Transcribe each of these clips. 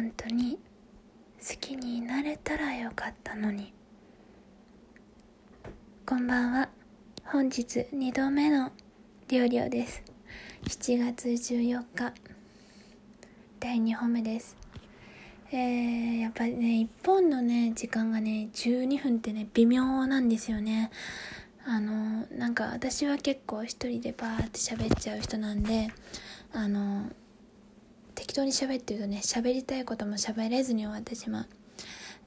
本当に好きになれたらよかったのに。こんばんは。本日2度目のりょうりょうです。7月14日。第2本目です。えー、やっぱりね1本のね時間がね12分ってね微妙なんですよね。あのなんか私は結構一人でバーって喋っちゃう人なんであの適当に喋ってるとね喋りたいことも喋れずに終わってしまう。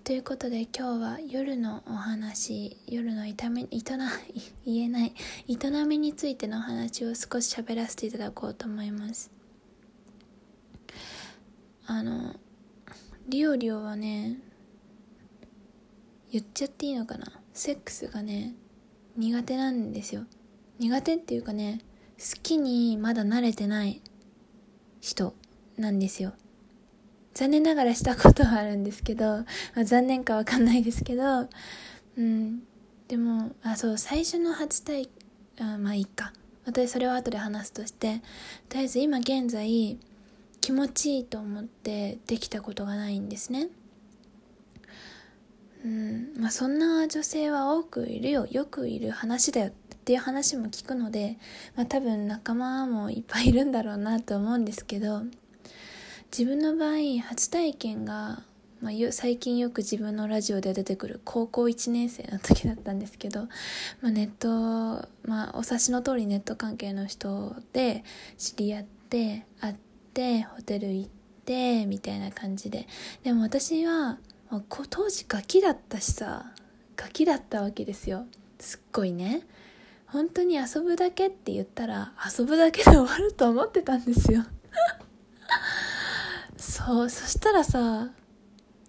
ということで今日は夜のお話夜の痛み営 言えない営みについてのお話を少し喋らせていただこうと思います。あのリオリオはね言っちゃっていいのかな？セックスがね苦手なんですよ。苦手っていうかね好きにまだ慣れてない人。なんですよ。残念ながらしたことはあるんですけど、まあ、残念かわかんないですけどうん。でもあそう最初の初体あまあいいか。私それは後で話すとしてとりあえず今現在気持ちいいと思ってできたことがないんですね。うん。まあ、そんな女性は多くいるよ。よくいる話だよ。っていう話も聞くので、まあ、多分仲間もいっぱいいるんだろうなと思うんですけど自分の場合初体験が、まあ、最近よく自分のラジオで出てくる高校1年生の時だったんですけど、まあ、ネット、まあ、お察しの通りネット関係の人で知り合って会ってホテル行ってみたいな感じで。でも私は当時ガキだったしさガキだったわけですよ。すっごいね。本当に遊ぶだけって言ったら遊ぶだけで終わると思ってたんですよ。そうそしたらさ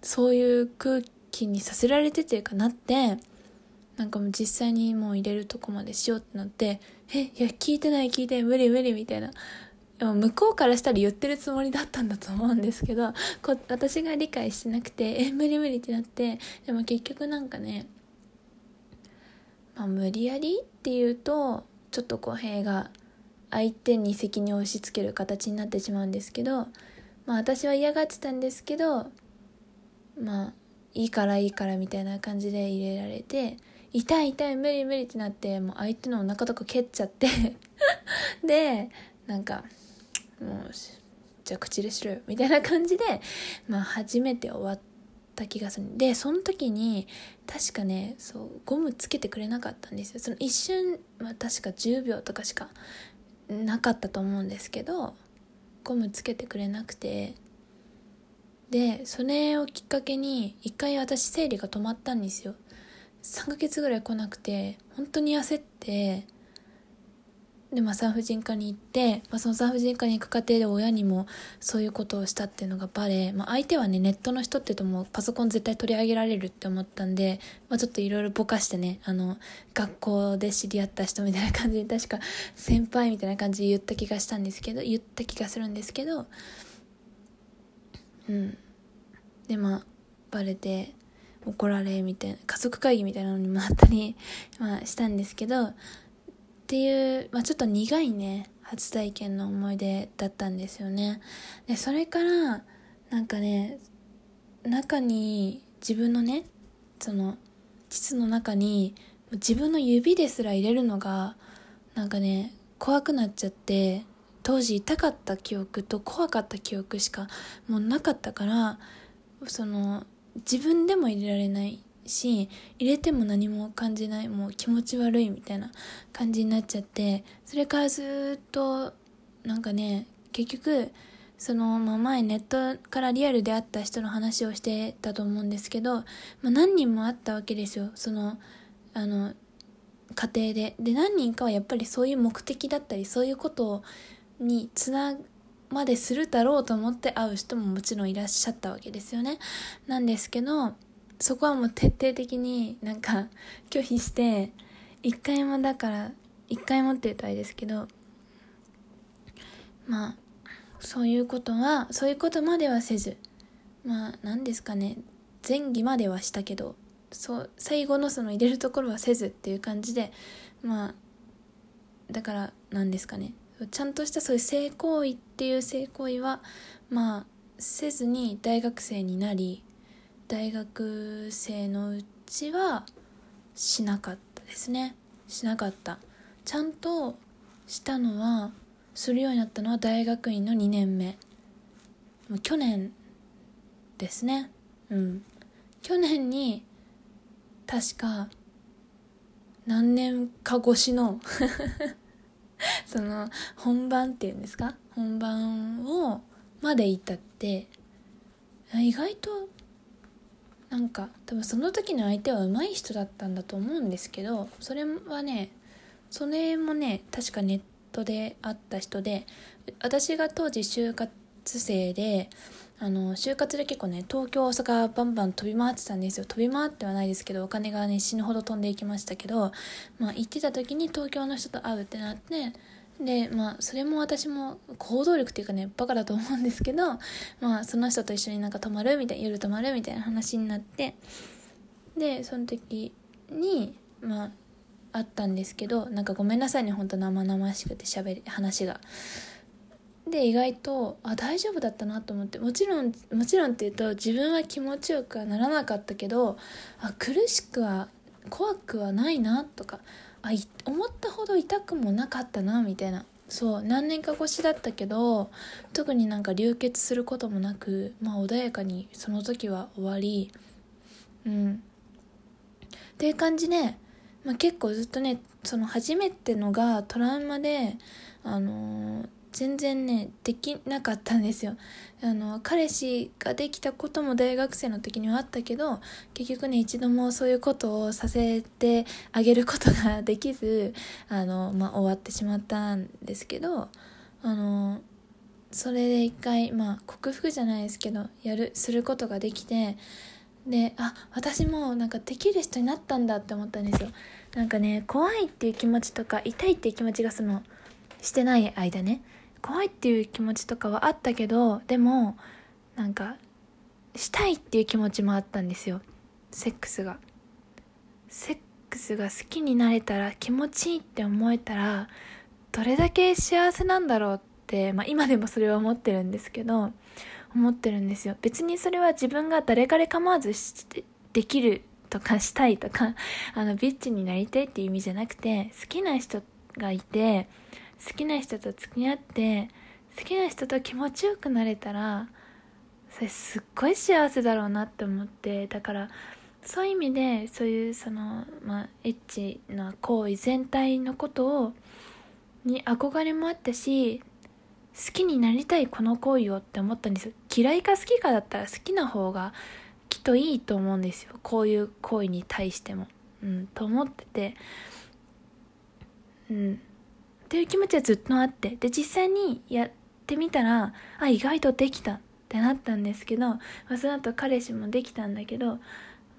そういう空気にさせられてていうかなってなんかもう実際にもう入れるとこまでしようってなってえいや聞いてない聞いてない無理無理みたいな。でも向こうからしたら言ってるつもりだったんだと思うんですけどこ私が理解してなくてえ無理無理ってなってでも結局なんかね、まあ、無理やりっていうとちょっと語弊が相手に責任を押し付ける形になってしまうんですけどまあ私は嫌がってたんですけどまあいいからいいからみたいな感じで入れられて痛い痛い無理無理ってなってもう相手のお腹とか蹴っちゃって。でなんかもうじゃあ口でしろよみたいな感じで、まあ、初めて終わった気がする。でその時に確かねそうゴムつけてくれなかったんですよ。その一瞬、まあ、確か10秒とかしかなかったと思うんですけどゴムつけてくれなくて。でそれをきっかけに一回私生理が止まったんですよ。3ヶ月ぐらい来なくて本当に焦ってで、まあ、産婦人科に行って、まあ、その産婦人科に行く過程で親にもそういうことをしたっていうのがバレ、まあ、相手はねネットの人って言うともうパソコン絶対取り上げられるって思ったんで、まあ、ちょっといろいろぼかしてねあの学校で知り合った人みたいな感じで確か先輩みたいな感じで言った気がしたんですけど言った気がするんですけどうん。でまあバレて怒られみたいな家族会議みたいなのにもあったり、まあ、したんですけどっていう、まあ、ちょっと苦いね初体験の思い出だったんですよね。でそれからなんかね中に自分のねその膣の中に自分の指ですら入れるのがなんかね怖くなっちゃって当時痛かった記憶と怖かった記憶しかもうなかったからその自分でも入れられないし入れても何も感じないもう気持ち悪いみたいな感じになっちゃってそれからずっとなんかね結局その、まあ、前ネットからリアルで会った人の話をしてたと思うんですけど、まあ、何人も会ったわけですよ。そのあの家庭で。で何人かはやっぱりそういう目的だったりそういうことにつなまでするだろうと思って会う人ももちろんいらっしゃったわけですよね。なんですけどそこはもう徹底的になんか 拒否して一回もだから一回もって言うとあれですけどまあそういうことはそういうことまではせずまあ何ですかね前儀まではしたけどそう最後のその入れるところはせずっていう感じでまあだから何ですかねちゃんとしたそういう性行為っていう性行為はまあせずに大学生になり大学生のうちはしなかったですね。しなかった。ちゃんとしたのはするようになったのは大学院の2年目。もう去年ですね。うん。去年に確か何年か越しの その本番っていうんですか？本番をまで至って意外となんか多分その時の相手は上手い人だったんだと思うんですけどそれはねそれもね確かネットで会った人で私が当時就活生であの就活で結構ね東京大阪バンバン飛び回ってたんですよ。飛び回ってはないですけどお金がね死ぬほど飛んでいきましたけどまあ行ってた時に東京の人と会うってなってでまあそれも私も行動力っていうかねバカだと思うんですけどまあその人と一緒になんか泊まるみたいな夜泊まるみたいな話になってでその時にまああったんですけどなんかごめんなさいねほんと生々しくて喋り話が。で意外とあ大丈夫だったなと思ってもちろんもちろんっていうと自分は気持ちよくはならなかったけどあ苦しくは怖くはないなとかあ思ったほど痛くもなかったなみたいな。そう何年か越しだったけど特になんか流血することもなくまあ穏やかにその時は終わり。うん。っていう感じで、まあ、結構ずっとねその初めてのがトラウマであのー全然ねできなかったんですよ。あの彼氏ができたことも大学生の時にはあったけど結局ね一度もそういうことをさせてあげることができずあの、まあ、終わってしまったんですけどあのそれで一回まあ克服じゃないですけどやるすることができてであ私もなんかできる人になったんだって思ったんですよ。なんかね怖いっていう気持ちとか痛いっていう気持ちがそのしてない間ね。怖いっていう気持ちとかはあったけどでもなんかしたいっていう気持ちもあったんですよ。セックスが。セックスが好きになれたら気持ちいいって思えたらどれだけ幸せなんだろうって、まあ、今でもそれは思ってるんですけど思ってるんですよ。別にそれは自分が誰彼構わずできるとかしたいとかあのビッチになりたいっていう意味じゃなくて好きな人がいて好きな人と付き合って好きな人と気持ちよくなれたらそれすっごい幸せだろうなって思ってだからそういう意味でそういうそのまあエッチな行為全体のことをに憧れもあったし好きになりたいこの行為をって思ったんですよ。嫌いか好きかだったら好きな方がきっといいと思うんですよ。こういう行為に対しても。うんと思ってて。うん。っていう気持ちはずっとあってで実際にやってみたらあ意外とできたってなったんですけど、まあ、その後彼氏もできたんだけど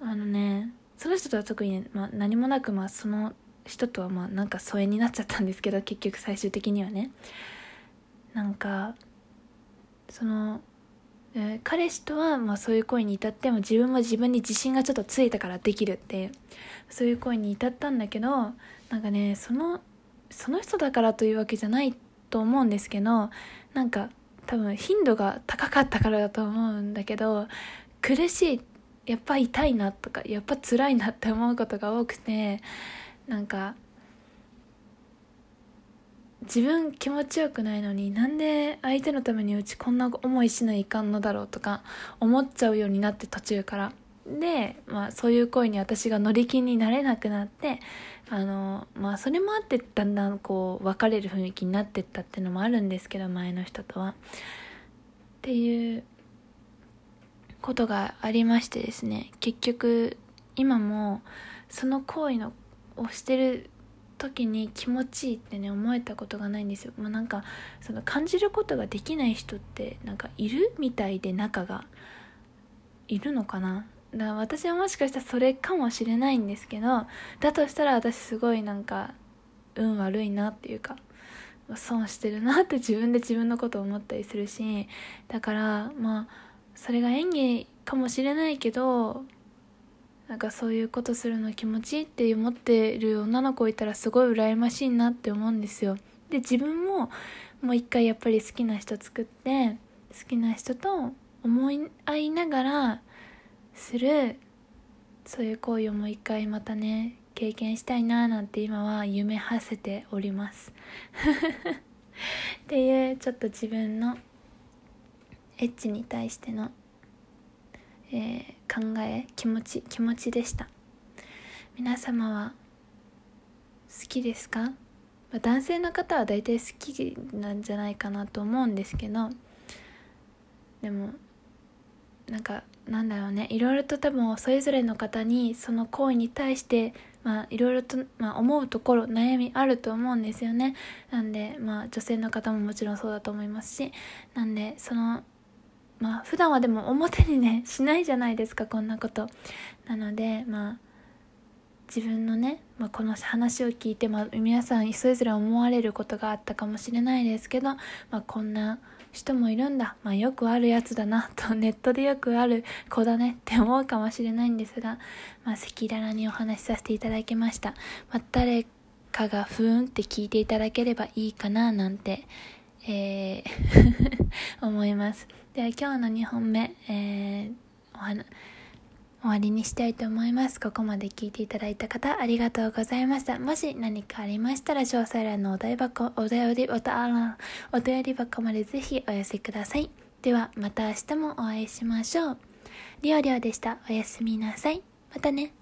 あのねその人とは特に、まあ、何もなく、まあ、その人とはまあなんか疎遠になっちゃったんですけど結局最終的にはね。なんかその、えー、彼氏とはまあそういう恋に至っても自分も自分に自信がちょっとついたからできるっていうそういう恋に至ったんだけどなんかねそのその人だからというわけじゃないと思うんですけどなんか多分頻度が高かったからだと思うんだけど苦しいやっぱ痛いなとかやっぱ辛いなって思うことが多くてなんか自分気持ちよくないのになんで相手のためにうちこんな思いしないかんのだろうとか思っちゃうようになって途中から。で、まあ、そういう恋に私が乗り気になれなくなってあのまあそれもあってだんだんこう別れる雰囲気になってったっていうのもあるんですけど前の人とは。っていうことがありましてですね結局今もその行為のをしてる時に気持ちいいってね思えたことがないんですよ。もうなんかその感じることができない人ってなんかいるみたいで仲がいるのかな？だ私はもしかしたらそれかもしれないんですけどだとしたら私すごいなんか運悪いなっていうか損してるなって自分で自分のこと思ったりするしだからまあそれが演技かもしれないけどなんかそういうことするの気持ちいいって思ってる女の子いたらすごい羨ましいなって思うんですよ。で自分ももう一回やっぱり好きな人作って好きな人と思い合いながらする。そういう行為をもう一回またね経験したいななんて今は夢はせております。っていうちょっと自分のエッチに対しての、えー、考え気持ち気持ちでした。皆様は好きですか、まあ、男性の方は大体好きなんじゃないかなと思うんですけどでもなんかなんだろうね。いろいろと多分それぞれの方にその行為に対してまあいろいろと、まあ、思うところ悩みあると思うんですよね。なんでまあ女性の方ももちろんそうだと思いますし。なんでそのまあ普段はでも表にね しないじゃないですかこんなこと。なのでまあ自分のね、まあ、この話を聞いて、まあ、皆さんそれぞれ思われることがあったかもしれないですけど、まあ、こんな人もいるんだ、まあ、よくあるやつだな。とネットでよくある子だね。って思うかもしれないんですがま赤裸々にお話しさせていただきました、まあ、誰かがふーんって聞いていただければいいかななんて、えー 思います。では今日の2本目、えー、お話終わりにしたいと思います。ここまで聞いていただいた方、ありがとうございました。もし何かありましたら、詳細欄のお題箱、お便り、おたお便り箱までぜひお寄せください。では、また明日もお会いしましょう。りょうりょうでした。おやすみなさい。またね。